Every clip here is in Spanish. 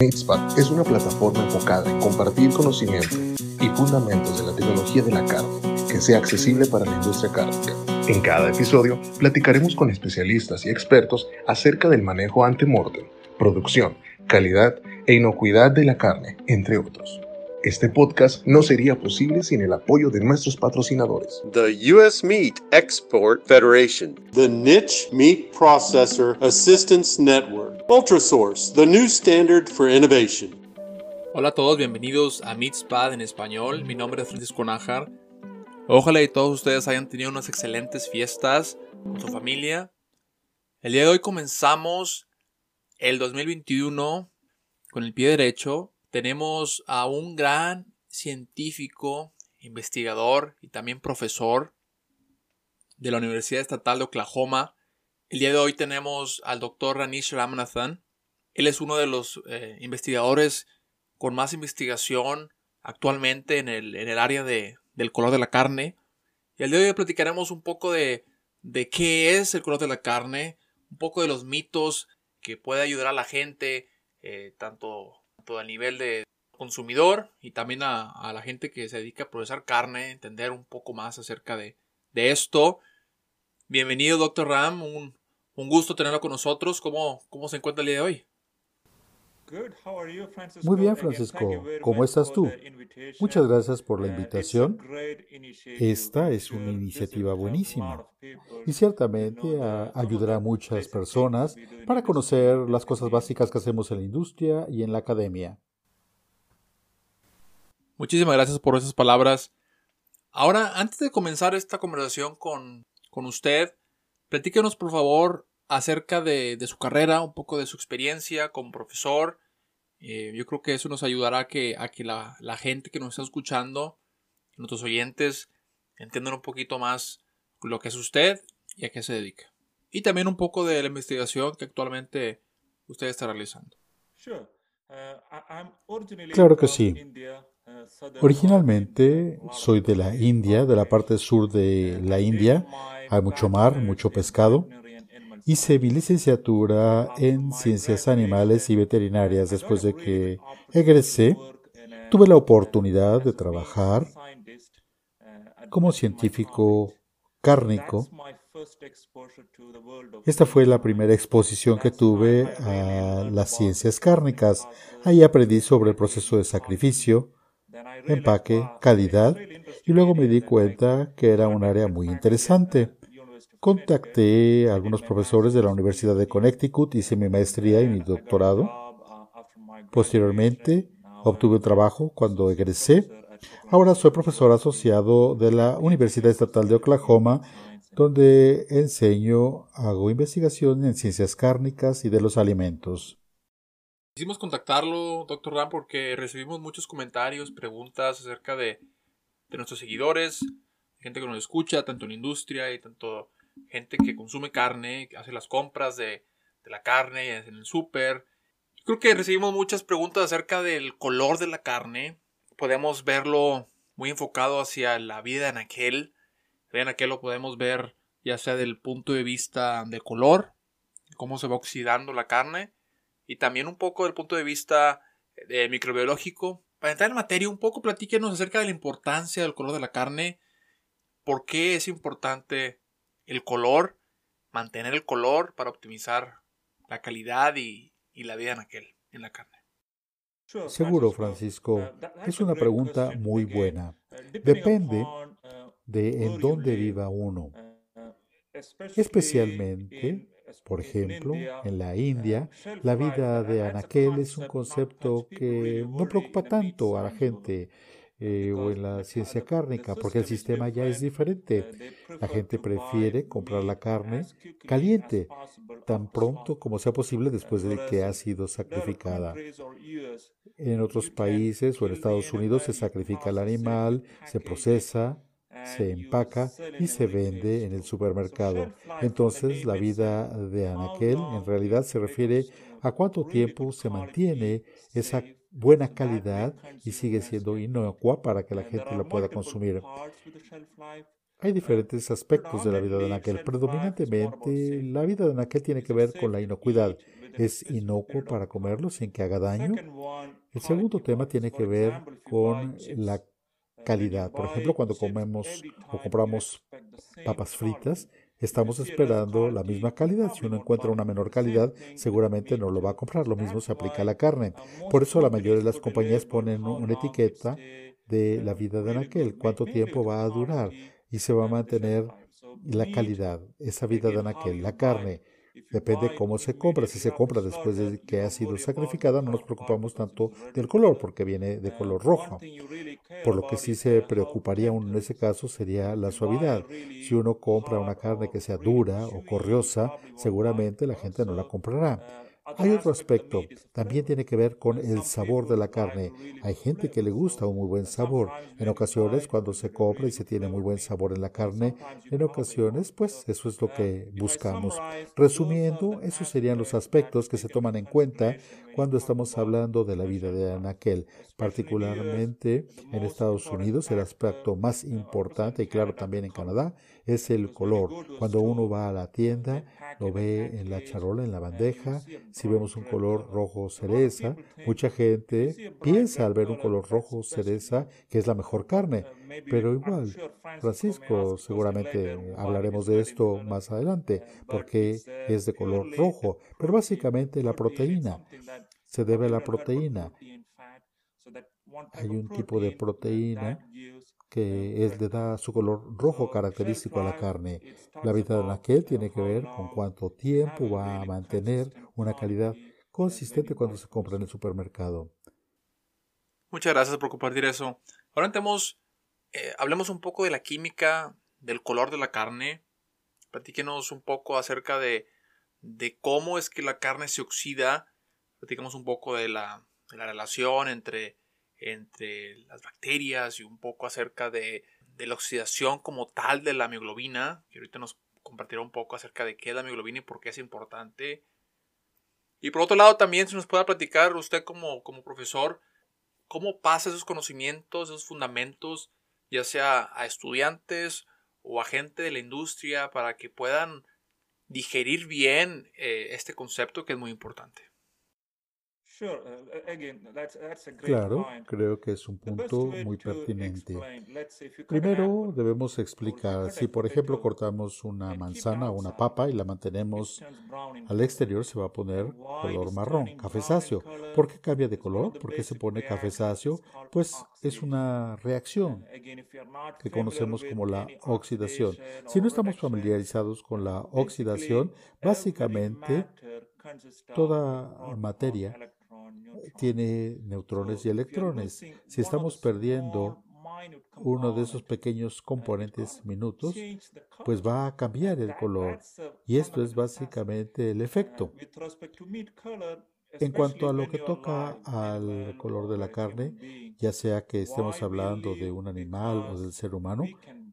MateSpot es una plataforma enfocada en compartir conocimiento y fundamentos de la tecnología de la carne que sea accesible para la industria cárnica. En cada episodio platicaremos con especialistas y expertos acerca del manejo ante-mortem, producción, calidad e inocuidad de la carne, entre otros. Este podcast no sería posible sin el apoyo de nuestros patrocinadores. The U.S. Meat Export Federation. The Niche Meat Processor Assistance Network. Ultrasource, the new standard for innovation. Hola a todos, bienvenidos a MeatSpad en español. Mi nombre es Francisco Nájar. Ojalá y todos ustedes hayan tenido unas excelentes fiestas con su familia. El día de hoy comenzamos el 2021 con el pie derecho tenemos a un gran científico, investigador y también profesor de la Universidad Estatal de Oklahoma. El día de hoy tenemos al doctor Ranish Ramanathan. Él es uno de los eh, investigadores con más investigación actualmente en el, en el área de, del color de la carne. Y el día de hoy platicaremos un poco de, de qué es el color de la carne, un poco de los mitos que puede ayudar a la gente, eh, tanto a nivel de consumidor y también a, la gente que se dedica a procesar carne, entender un poco más acerca de, esto. Bienvenido, doctor Ram, un, gusto tenerlo con nosotros. ¿Cómo, ¿Cómo se encuentra el día de hoy? Muy bien, Francisco. ¿Cómo estás tú? Muchas gracias por la uh, invitación. Esta es una iniciativa buenísima y ciertamente ayudará a muchas personas para conocer las cosas básicas que hacemos en la industria y en la academia. Muchísimas gracias por esas palabras. Ahora, antes de comenzar esta conversación con, con usted, platíquenos por favor acerca de, su carrera, un poco de su experiencia como profesor. Eh, yo creo que eso nos ayudará a que, a que la, gente que nos está escuchando, nuestros oyentes, entiendan un poquito más lo que es usted y a qué se dedica. Y también un poco de la investigación que actualmente usted está realizando. Uh, claro que sí. Uh, Originalmente soy de la India, de la parte sur de la India. Hay mucho mar, mucho pescado. Hice mi licenciatura en ciencias animales y veterinarias después de que egresé. Tuve la oportunidad de trabajar como científico cárnico. Esta fue la primera exposición que tuve a las ciencias cárnicas. Ahí aprendí sobre el proceso de sacrificio, empaque, calidad y luego me di cuenta que era un área muy interesante. Contacté a algunos profesores de la Universidad de Connecticut, hice mi maestría y mi doctorado. Posteriormente, obtuve trabajo cuando egresé. Ahora soy profesor asociado de la Universidad Estatal de Oklahoma, donde enseño, hago investigación en ciencias cárnicas y de los alimentos. Quisimos contactarlo, doctor Ram, porque recibimos muchos comentarios, preguntas acerca de, de nuestros seguidores, gente que nos escucha, tanto en la industria y tanto gente que consume carne, que hace las compras de, la carne en el súper. Creo que recibimos muchas preguntas acerca del color de la carne. Podemos verlo muy enfocado hacia la vida en aquel. En aquel lo podemos ver ya sea del punto de vista de color, cómo se va oxidando la carne, y también un poco del punto de vista de microbiológico. Para entrar en materia, un poco platíquenos acerca de la importancia del color de la carne, por qué es importante el color, mantener el color para optimizar la calidad y, la vida en aquel, en la carne. Seguro, Francisco. Es una pregunta muy buena. Depende de en dónde viva uno. Especialmente, por ejemplo, en la India, la vida de anaquel es un concepto que no preocupa tanto a la gente eh, o en la ciencia cárnica, porque el sistema ya es diferente. La gente prefiere comprar la carne caliente, tan pronto como sea posible después de que ha sido sacrificada. En otros países o en Estados Unidos se sacrifica el animal, se procesa, se empaca y se vende en el supermercado. Entonces, la vida de anaquel en realidad se refiere a cuánto tiempo se mantiene esa buena calidad y sigue siendo inocua para que la gente lo pueda consumir. Hay diferentes aspectos de la vida de anaquel. Predominantemente, la vida de anaquel tiene que ver con la inocuidad. Es inocuo para comerlo sin que haga daño. El segundo tema tiene que ver con la calidad. Por ejemplo, cuando comemos o compramos papas fritas, estamos esperando la misma calidad. Si uno encuentra una menor calidad, seguramente no lo va a comprar. Lo mismo se aplica a la carne. Por eso la mayoría de las compañías ponen una etiqueta de la vida de anaquel, cuánto tiempo va a durar y se va a mantener la calidad, esa vida de anaquel, la carne. Depende cómo se compra. Si se compra después de que ha sido sacrificada, no nos preocupamos tanto del color, porque viene de color rojo. Por lo que sí se preocuparía uno en ese caso sería la suavidad. Si uno compra una carne que sea dura o corriosa, seguramente la gente no la comprará. Hay otro aspecto, también tiene que ver con el sabor de la carne. Hay gente que le gusta un muy buen sabor. En ocasiones, cuando se compra y se tiene muy buen sabor en la carne, en ocasiones, pues eso es lo que buscamos. Resumiendo, esos serían los aspectos que se toman en cuenta cuando estamos hablando de la vida de Anaquel. Particularmente en Estados Unidos, el aspecto más importante, y claro también en Canadá, es el color. Cuando uno va a la tienda, lo ve en la charola, en la bandeja. Si vemos un color rojo cereza, mucha gente piensa al ver un color rojo cereza que es la mejor carne. Pero igual, Francisco, seguramente hablaremos de esto más adelante, porque es de color rojo. Pero básicamente la proteína se debe a la proteína. Hay un tipo de proteína que es, le da su color rojo característico a la carne. La vida de la tiene que ver con cuánto tiempo va a mantener una calidad consistente cuando se compra en el supermercado. Muchas gracias por compartir eso. Ahora entremos, eh, hablemos un poco de la química del color de la carne. Platíquenos un poco acerca de, de cómo es que la carne se oxida. Platíquenos un poco de la, de la relación entre entre las bacterias y un poco acerca de, la oxidación como tal de la mioglobina, que ahorita nos compartirá un poco acerca de qué es la mioglobina y por qué es importante. Y por otro lado también se nos pueda platicar usted como, como profesor, cómo pasa esos conocimientos, esos fundamentos, ya sea a estudiantes o a gente de la industria, para que puedan digerir bien eh, este concepto que es muy importante. Claro, creo que es un punto muy pertinente. Primero debemos explicar, si por ejemplo cortamos una manzana o una papa y la mantenemos al exterior, se va a poner color marrón, cafezáceo. ¿Por qué cambia de color? ¿Por qué se pone cafezáceo? Pues es una reacción que conocemos como la oxidación. Si no estamos familiarizados con la oxidación, básicamente toda materia tiene neutrones y electrones. Si estamos perdiendo uno de esos pequeños componentes minutos, pues va a cambiar el color. Y esto es básicamente el efecto. En cuanto a lo que toca al color de la carne, ya sea que estemos hablando de un animal o del ser humano,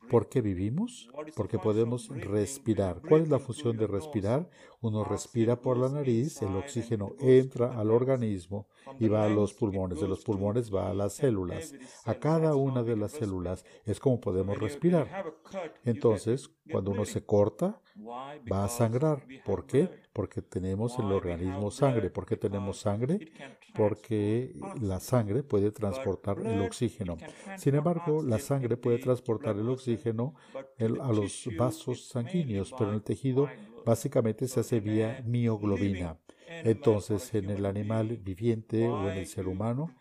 ¿Por qué vivimos? Porque podemos respirar. ¿Cuál es la función de respirar? Uno respira por la nariz, el oxígeno entra al organismo y va a los pulmones. De los pulmones va a las células. A cada una de las células es como podemos respirar. Entonces, cuando uno se corta, va a sangrar. ¿Por qué? Porque tenemos en el organismo sangre. ¿Por qué tenemos sangre? Porque la sangre puede transportar el oxígeno. Sin embargo, la sangre puede transportar el oxígeno a los vasos sanguíneos, pero en el tejido básicamente se hace vía mioglobina. Entonces, en el animal viviente o en el ser humano,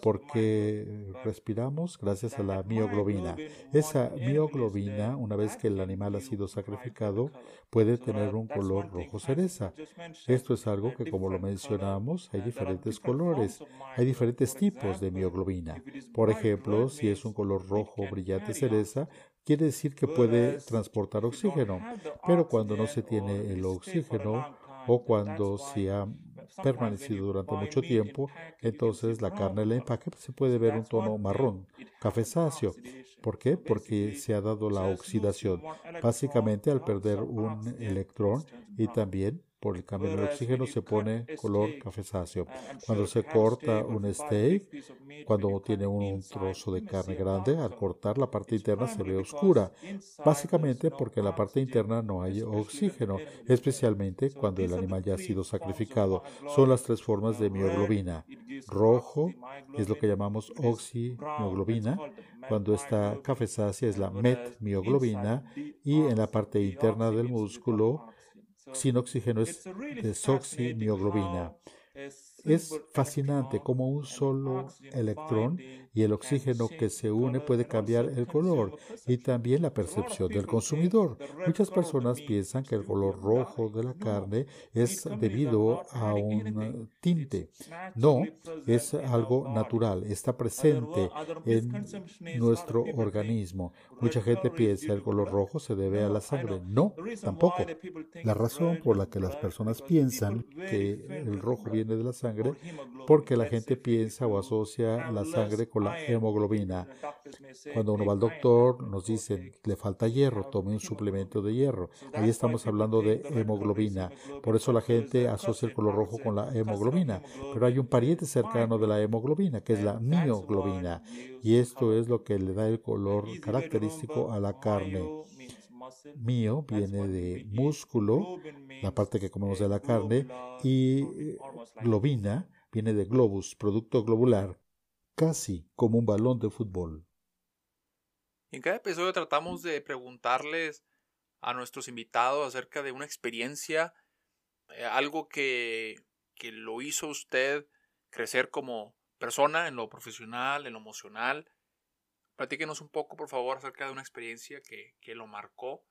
porque respiramos gracias a la mioglobina. Esa mioglobina, una vez que el animal ha sido sacrificado, puede tener un color rojo cereza. Esto es algo que, como lo mencionamos, hay diferentes colores, hay diferentes tipos de mioglobina. Por ejemplo, si es un color rojo brillante cereza, quiere decir que puede transportar oxígeno, pero cuando no se tiene el oxígeno, o cuando se ha permanecido durante mucho tiempo, entonces la carne del empaque se puede ver un tono marrón, cafezáceo. ¿Por qué? Porque se ha dado la oxidación, básicamente al perder un electrón y también por el cambio del oxígeno se pone color cafezáceo. Cuando se corta un steak, cuando tiene un trozo de carne grande, al cortar la parte interna se ve oscura, básicamente porque en la parte interna no hay oxígeno, especialmente cuando el animal ya ha sido sacrificado. Son las tres formas de mioglobina. Rojo es lo que llamamos oximioglobina, cuando está cafezácea es la metmioglobina y en la parte interna del músculo sin oxígeno es desoximioglobina. Es fascinante cómo un solo electrón y el oxígeno que se une puede cambiar el color y también la percepción del consumidor. Muchas personas piensan que el color rojo de la carne es debido a un tinte. No, es algo natural, está presente en nuestro organismo. Mucha gente piensa que el color rojo se debe a la sangre. No, tampoco. La razón por la que las personas piensan que el rojo viene de la sangre porque la gente piensa o asocia la sangre con la hemoglobina. Cuando uno va al doctor, nos dicen le falta hierro, tome un suplemento de hierro. Ahí estamos hablando de hemoglobina. Por eso la gente asocia el color rojo con la hemoglobina. Pero hay un pariente cercano de la hemoglobina, que es la mioglobina. Y esto es lo que le da el color característico a la carne. Mío viene de músculo, la parte que comemos de la carne, y eh, globina viene de globus, producto globular, casi como un balón de fútbol. En cada episodio tratamos de preguntarles a nuestros invitados acerca de una experiencia, eh, algo que, que lo hizo usted crecer como persona en lo profesional, en lo emocional, Platíquenos un poco, por favor, acerca de una experiencia que, que lo marcó.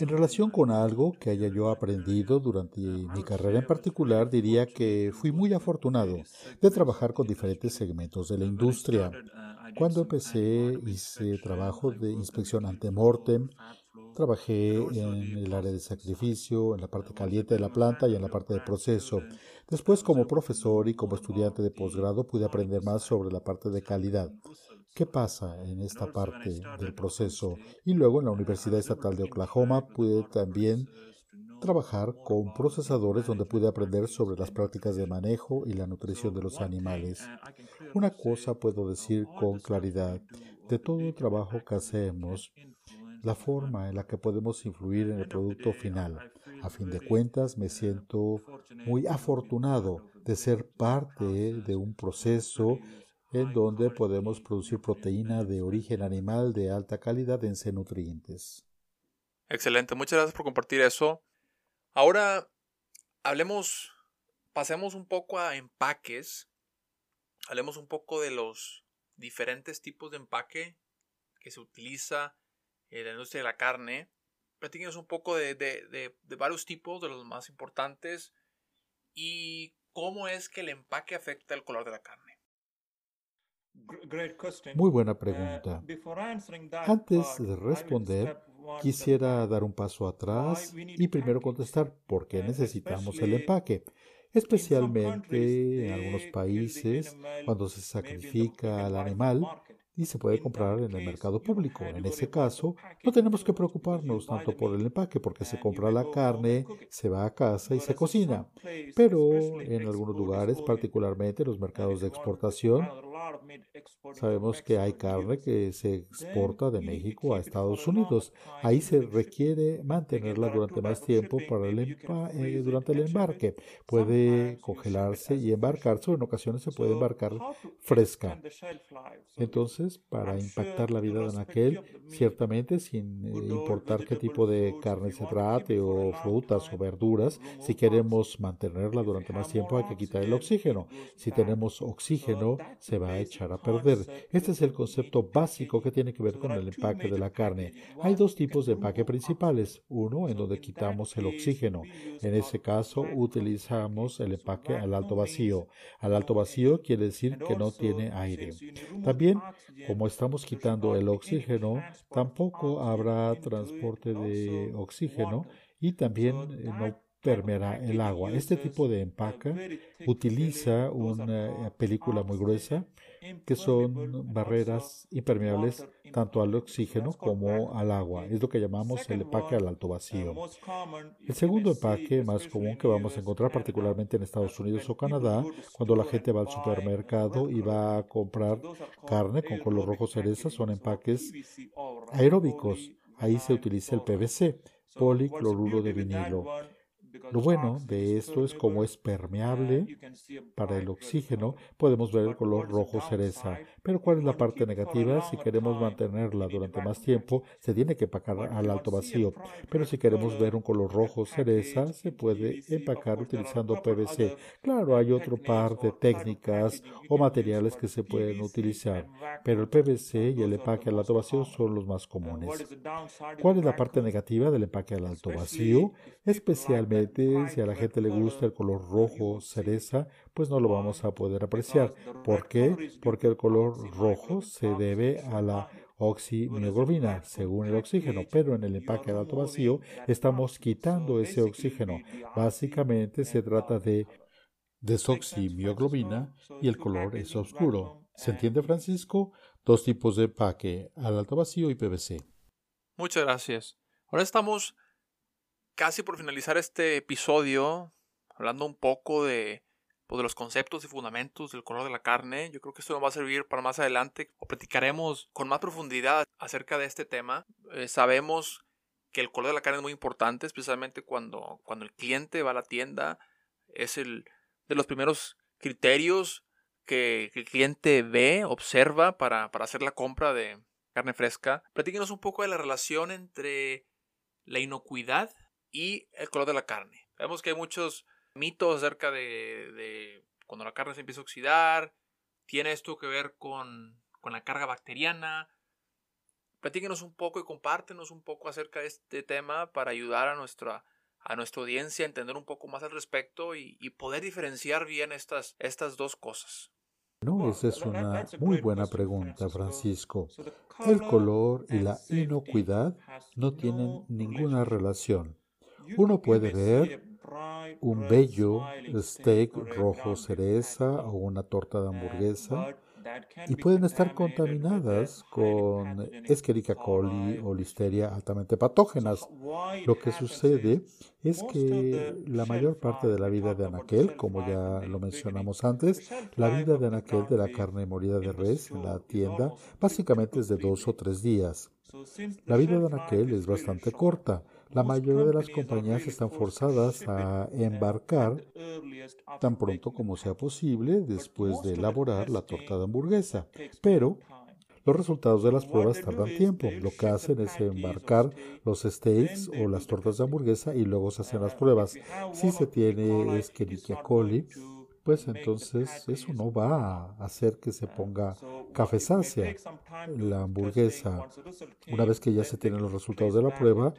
En relación con algo que haya yo aprendido durante mi carrera en particular, diría que fui muy afortunado de trabajar con diferentes segmentos de la industria. Cuando empecé hice trabajo de inspección ante mortem Trabajé en el área de sacrificio, en la parte caliente de la planta y en la parte de proceso. Después, como profesor y como estudiante de posgrado, pude aprender más sobre la parte de calidad. ¿Qué pasa en esta parte del proceso? Y luego en la Universidad Estatal de Oklahoma pude también trabajar con procesadores donde pude aprender sobre las prácticas de manejo y la nutrición de los animales. Una cosa puedo decir con claridad, de todo el trabajo que hacemos, la forma en la que podemos influir en el producto final. A fin de cuentas, me siento muy afortunado de ser parte de un proceso en donde podemos producir proteína de origen animal de alta calidad en C nutrientes. Excelente, muchas gracias por compartir eso. Ahora hablemos, pasemos un poco a empaques. Hablemos un poco de los diferentes tipos de empaque que se utiliza en la industria de la carne. Platíquenos un poco de, de, varios tipos, de los más importantes, y cómo es que el empaque afecta el color de la carne. Muy buena pregunta. Antes de responder, quisiera dar un paso atrás y primero contestar por qué necesitamos el empaque. Especialmente en algunos países, cuando se sacrifica al animal, y se puede comprar en el mercado público. En ese caso, no tenemos que preocuparnos tanto por el empaque porque se compra la carne, se va a casa y se cocina. Pero en algunos lugares, particularmente en los mercados de exportación, sabemos que hay carne que se exporta de México a Estados Unidos. Ahí se requiere mantenerla durante más tiempo para el eh, durante el embarque. Puede congelarse y embarcarse o en ocasiones se puede embarcar fresca. Entonces, para impactar la vida de aquel, ciertamente sin eh, importar qué tipo de carne se trate o frutas o verduras, si queremos mantenerla durante más tiempo hay que quitar el oxígeno. Si tenemos oxígeno, se va a echar a perder. Este es el concepto básico que tiene que ver con el empaque de la carne. Hay dos tipos de empaque principales. Uno en donde quitamos el oxígeno. En ese caso utilizamos el empaque al alto vacío. Al alto vacío quiere decir que no tiene aire. También como estamos quitando el oxígeno, tampoco habrá transporte de oxígeno y también eh, no permeará el agua. Este tipo de empaque utiliza una película muy gruesa que son barreras impermeables tanto al oxígeno como al agua. Es lo que llamamos el empaque al alto vacío. El segundo empaque más común que vamos a encontrar particularmente en Estados Unidos o Canadá, cuando la gente va al supermercado y va a comprar carne con color rojo cereza, son empaques aeróbicos. Ahí se utiliza el PVC, policloruro de vinilo. Lo bueno de esto es como es permeable para el oxígeno, podemos ver el color rojo cereza. Pero ¿cuál es la parte negativa? Si queremos mantenerla durante más tiempo, se tiene que empacar al alto vacío. Pero si queremos ver un color rojo cereza, se puede empacar utilizando PVC. Claro, hay otro par de técnicas o materiales que se pueden utilizar, pero el PVC y el empaque al alto vacío son los más comunes. ¿Cuál es la parte negativa del empaque al alto vacío? Especialmente si a la gente le gusta el color rojo cereza, pues no lo vamos a poder apreciar. ¿Por qué? Porque el color rojo se debe a la oximioglobina, según el oxígeno, pero en el empaque de alto vacío estamos quitando ese oxígeno. Básicamente se trata de desoximioglobina y el color es oscuro. ¿Se entiende, Francisco? Dos tipos de empaque, al alto vacío y PVC. Muchas gracias. Ahora estamos casi por finalizar este episodio, hablando un poco de, pues, de los conceptos y fundamentos del color de la carne. Yo creo que esto nos va a servir para más adelante o platicaremos con más profundidad acerca de este tema. Eh, sabemos que el color de la carne es muy importante, especialmente cuando, cuando el cliente va a la tienda. Es el de los primeros criterios que, el cliente ve, observa para, para hacer la compra de carne fresca. Platíquenos un poco de la relación entre la inocuidad y el color de la carne. Vemos que hay muchos mitos acerca de, cuando la carne se empieza a oxidar. Tiene esto que ver con, la carga bacteriana. Platíquenos un poco y compártenos un poco acerca de este tema para ayudar a nuestra, a nuestra audiencia a entender un poco más al respecto y, poder diferenciar bien estas, estas dos cosas. No, esa es una muy buena pregunta, Francisco. El color y la inocuidad no tienen ninguna relación. Uno puede ver un bello steak rojo cereza o una torta de hamburguesa y pueden estar contaminadas con Escherichia coli o listeria altamente patógenas. Lo que sucede es que la mayor parte de la vida de anaquel, como ya lo mencionamos antes, la vida de anaquel de la carne molida de res en la tienda básicamente es de dos o tres días. La vida de anaquel es bastante corta. La mayoría de las compañías están forzadas a embarcar tan pronto como sea posible después de elaborar la torta de hamburguesa, pero los resultados de las pruebas tardan tiempo. Lo que hacen es embarcar los steaks o las tortas de hamburguesa y luego se hacen las pruebas. Si se tiene Escherichia coli, pues entonces eso no va a hacer que se ponga cafezácea la hamburguesa. Una vez que ya se tienen los resultados de la prueba,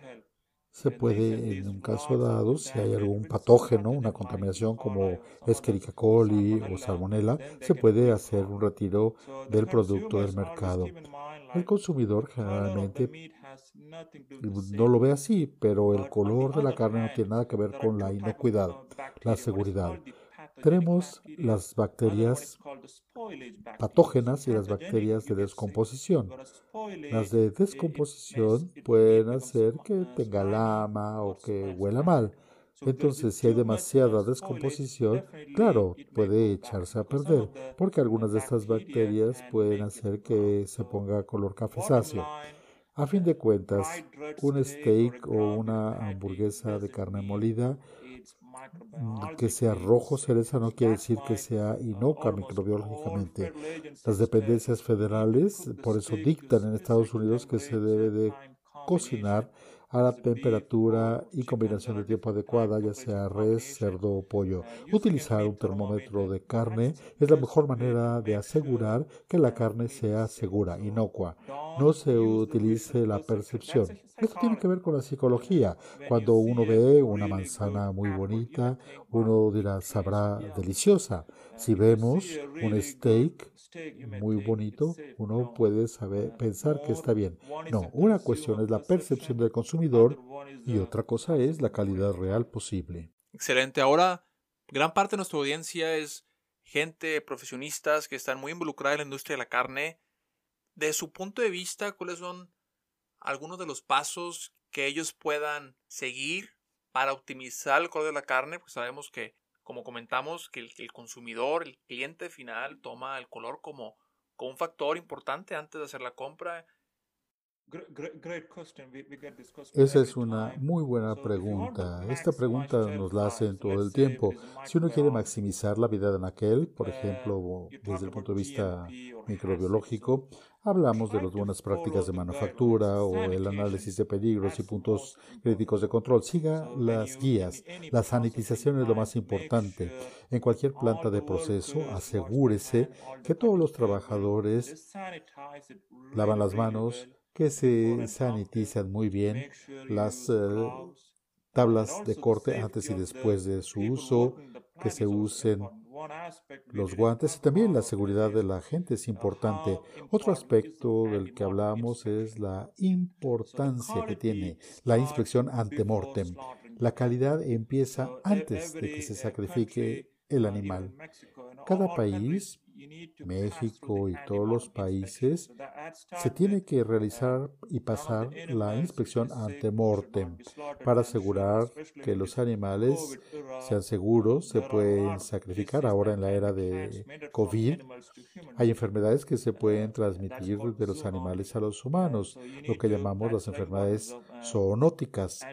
se puede, en un caso dado, si hay algún patógeno, una contaminación como Escherichia coli o Salmonella, se puede hacer un retiro del producto del mercado. El consumidor generalmente no lo ve así, pero el color de la carne no tiene nada que ver con la inocuidad, la seguridad. Tenemos las bacterias patógenas y las bacterias de descomposición. Las de descomposición pueden hacer que tenga lama o que huela mal. Entonces, si hay demasiada descomposición, claro, puede echarse a perder, porque algunas de estas bacterias pueden hacer que se ponga color cafezáceo. A fin de cuentas, un steak o una hamburguesa de carne molida que sea rojo cereza no quiere decir que sea inocua microbiológicamente. Las dependencias federales por eso dictan en Estados Unidos que se debe de cocinar a la temperatura y combinación de tiempo adecuada, ya sea res, cerdo o pollo. Utilizar un termómetro de carne es la mejor manera de asegurar que la carne sea segura, inocua. No se utilice la percepción. Esto tiene que ver con la psicología. Cuando uno ve una manzana muy bonita, uno dirá, sabrá deliciosa. Si vemos un steak muy bonito, uno puede saber, pensar que está bien. No, una cuestión es la percepción del consumidor y otra cosa es la calidad real posible. Excelente. Ahora, gran parte de nuestra audiencia es gente, profesionistas que están muy involucrados en la industria de la carne. De su punto de vista, ¿cuáles son algunos de los pasos que ellos puedan seguir para optimizar el color de la carne? Pues sabemos que, como comentamos, que el, consumidor, el cliente final, toma el color como, como un factor importante antes de hacer la compra esa es una muy buena pregunta. Esta pregunta nos la hacen todo el tiempo. Si uno quiere maximizar la vida de aquel, por ejemplo, desde el punto de vista microbiológico, hablamos de las buenas prácticas de manufactura o el análisis de peligros y puntos críticos de control. Siga las guías. La sanitización es lo más importante. En cualquier planta de proceso, asegúrese que todos los trabajadores lavan las manos, que se sanitizan muy bien las eh, tablas de corte antes y después de su uso, que se usen los guantes y también la seguridad de la gente es importante. Otro aspecto del que hablamos es la importancia que tiene la inspección ante mortem. La calidad empieza antes de que se sacrifique el animal. Cada país México y todos los países, se tiene que realizar y pasar la inspección ante mortem para asegurar que los animales sean seguros, se pueden sacrificar. Ahora en la era de COVID hay enfermedades que se pueden transmitir de los animales a los humanos, lo que llamamos las enfermedades zoonóticas.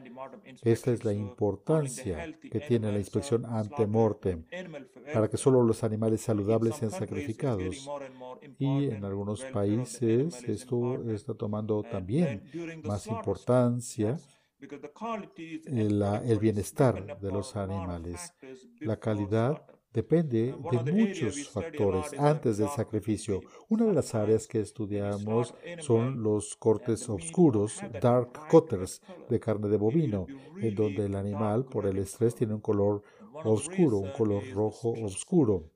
Esta es la importancia que tiene la inspección ante mortem para que solo los animales saludables sean sacrificados y en algunos países esto está tomando también más importancia el, el bienestar de los animales. La calidad depende de muchos factores antes del sacrificio. Una de las áreas que estudiamos son los cortes oscuros, dark cutters, de carne de bovino, en donde el animal por el estrés tiene un color oscuro, un color rojo oscuro.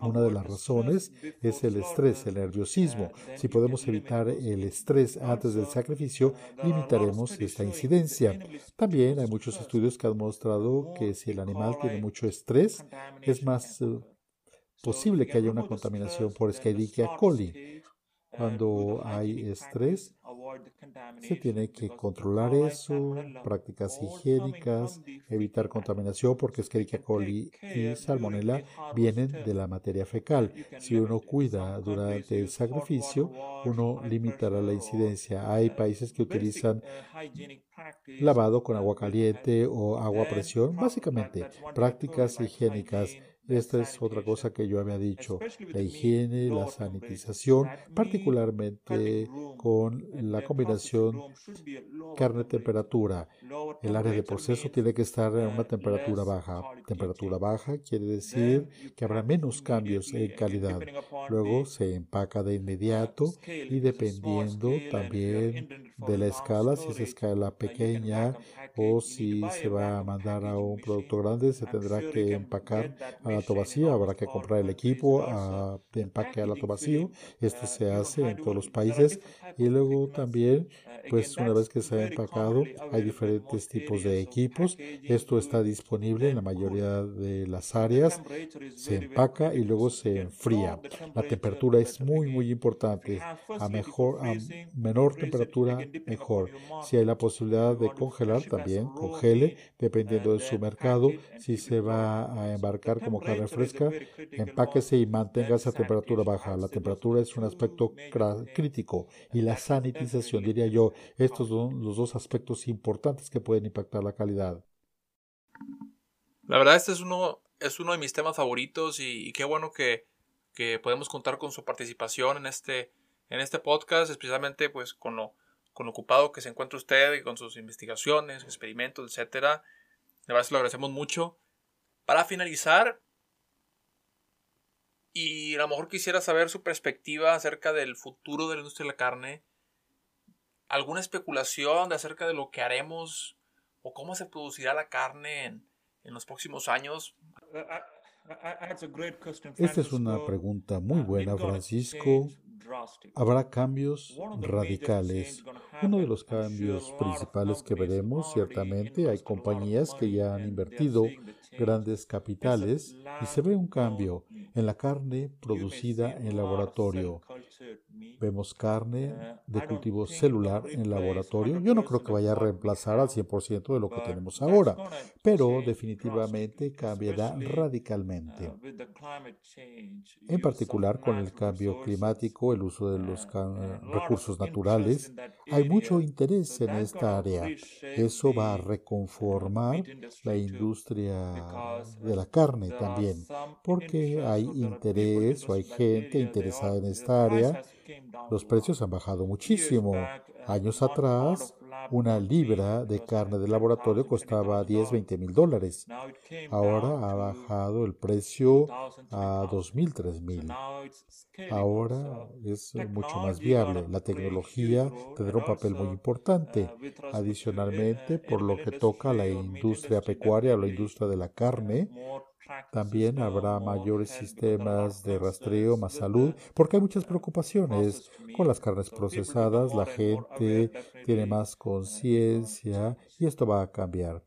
Una de las razones es el estrés, el nerviosismo. Si podemos evitar el estrés antes del sacrificio, limitaremos esta incidencia. También hay muchos estudios que han mostrado que si el animal tiene mucho estrés, es más eh, posible que haya una contaminación por Escherichia coli. Cuando hay estrés, se tiene que controlar eso, prácticas higiénicas, evitar contaminación porque Escherichia coli y Salmonella vienen de la materia fecal. Si uno cuida durante el sacrificio, uno limitará la incidencia. Hay países que utilizan lavado con agua caliente o agua a presión, básicamente prácticas higiénicas esta es otra cosa que yo había dicho, la higiene, la sanitización, particularmente con la combinación carne-temperatura. El área de proceso tiene que estar en una temperatura baja. Temperatura baja quiere decir que habrá menos cambios en calidad. Luego se empaca de inmediato y dependiendo también de la escala, si es escala pequeña o si se va a mandar a un producto grande, se tendrá que empacar a la vacío, habrá que comprar el equipo de empaque a lato vacío. Esto se hace en todos los países y luego también, pues una vez que se ha empacado, hay diferentes tipos de equipos. Esto está disponible en la mayoría de las áreas. Se empaca y luego se enfría. La temperatura es muy, muy importante. A mejor, a menor temperatura, mejor. Si hay la posibilidad de congelar, también congele, dependiendo de su mercado. Si se va a embarcar como carne fresca, empáquese y mantenga esa temperatura baja. La temperatura es un aspecto crítico y la sanitización, diría yo, estos son los dos aspectos importantes que pueden impactar la calidad. La verdad, este es uno, es uno de mis temas favoritos y, qué bueno que, que, podemos contar con su participación en este, en este podcast, especialmente pues con lo, con ocupado que se encuentra usted y con sus investigaciones, experimentos, etcétera. De verdad, se lo agradecemos mucho. Para finalizar, y a lo mejor quisiera saber su perspectiva acerca del futuro de la industria de la carne. ¿Alguna especulación de acerca de lo que haremos o cómo se producirá la carne en, en los próximos años? Esta es una pregunta muy buena, Francisco. Habrá cambios radicales. Uno de los cambios principales que veremos, ciertamente, hay compañías que ya han invertido grandes capitales y se ve un cambio en la carne producida en laboratorio. Vemos carne de cultivo celular en laboratorio. Yo no creo que vaya a reemplazar al 100% de lo que tenemos ahora, pero definitivamente cambiará radicalmente. En particular con el cambio climático, el uso de los recursos naturales, hay mucho interés en esta área. Eso va a reconformar la industria de la carne también, porque hay interés o hay gente interesada en esta área. Los precios han bajado muchísimo. Años atrás, una libra de carne de laboratorio costaba 10, 20 mil dólares. Ahora ha bajado el precio a 2 mil, 3 mil. Ahora es mucho más viable. La tecnología tendrá un papel muy importante. Adicionalmente, por lo que toca a la industria pecuaria o la industria de la carne, también habrá mayores sistemas de rastreo, más salud, porque hay muchas preocupaciones con las carnes procesadas. La gente tiene más conciencia y esto va a cambiar.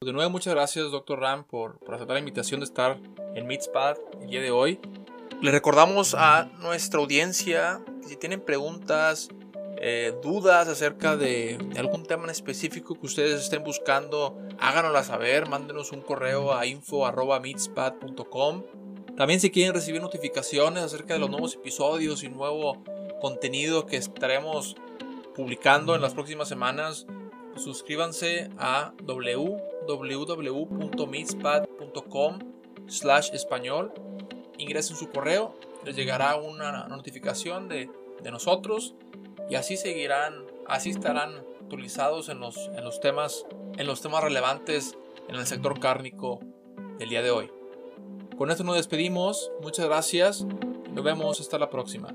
De nuevo, muchas gracias, doctor Ram, por, por aceptar la invitación de estar en Meetspad el día de hoy. Le recordamos a nuestra audiencia que si tienen preguntas, eh, dudas acerca de, algún tema en específico que ustedes estén buscando, háganosla saber, mándenos un correo a info.meetspad.com. También si quieren recibir notificaciones acerca de los nuevos episodios y nuevo contenido que estaremos publicando en las próximas semanas, suscríbanse a www.meetspad.com slash español. Ingresen su correo, les llegará una notificación de, de nosotros y así seguirán, así estarán actualizados en los, en los, temas, en los temas relevantes en el sector cárnico del día de hoy. Con esto nos despedimos, muchas gracias nos vemos hasta la próxima.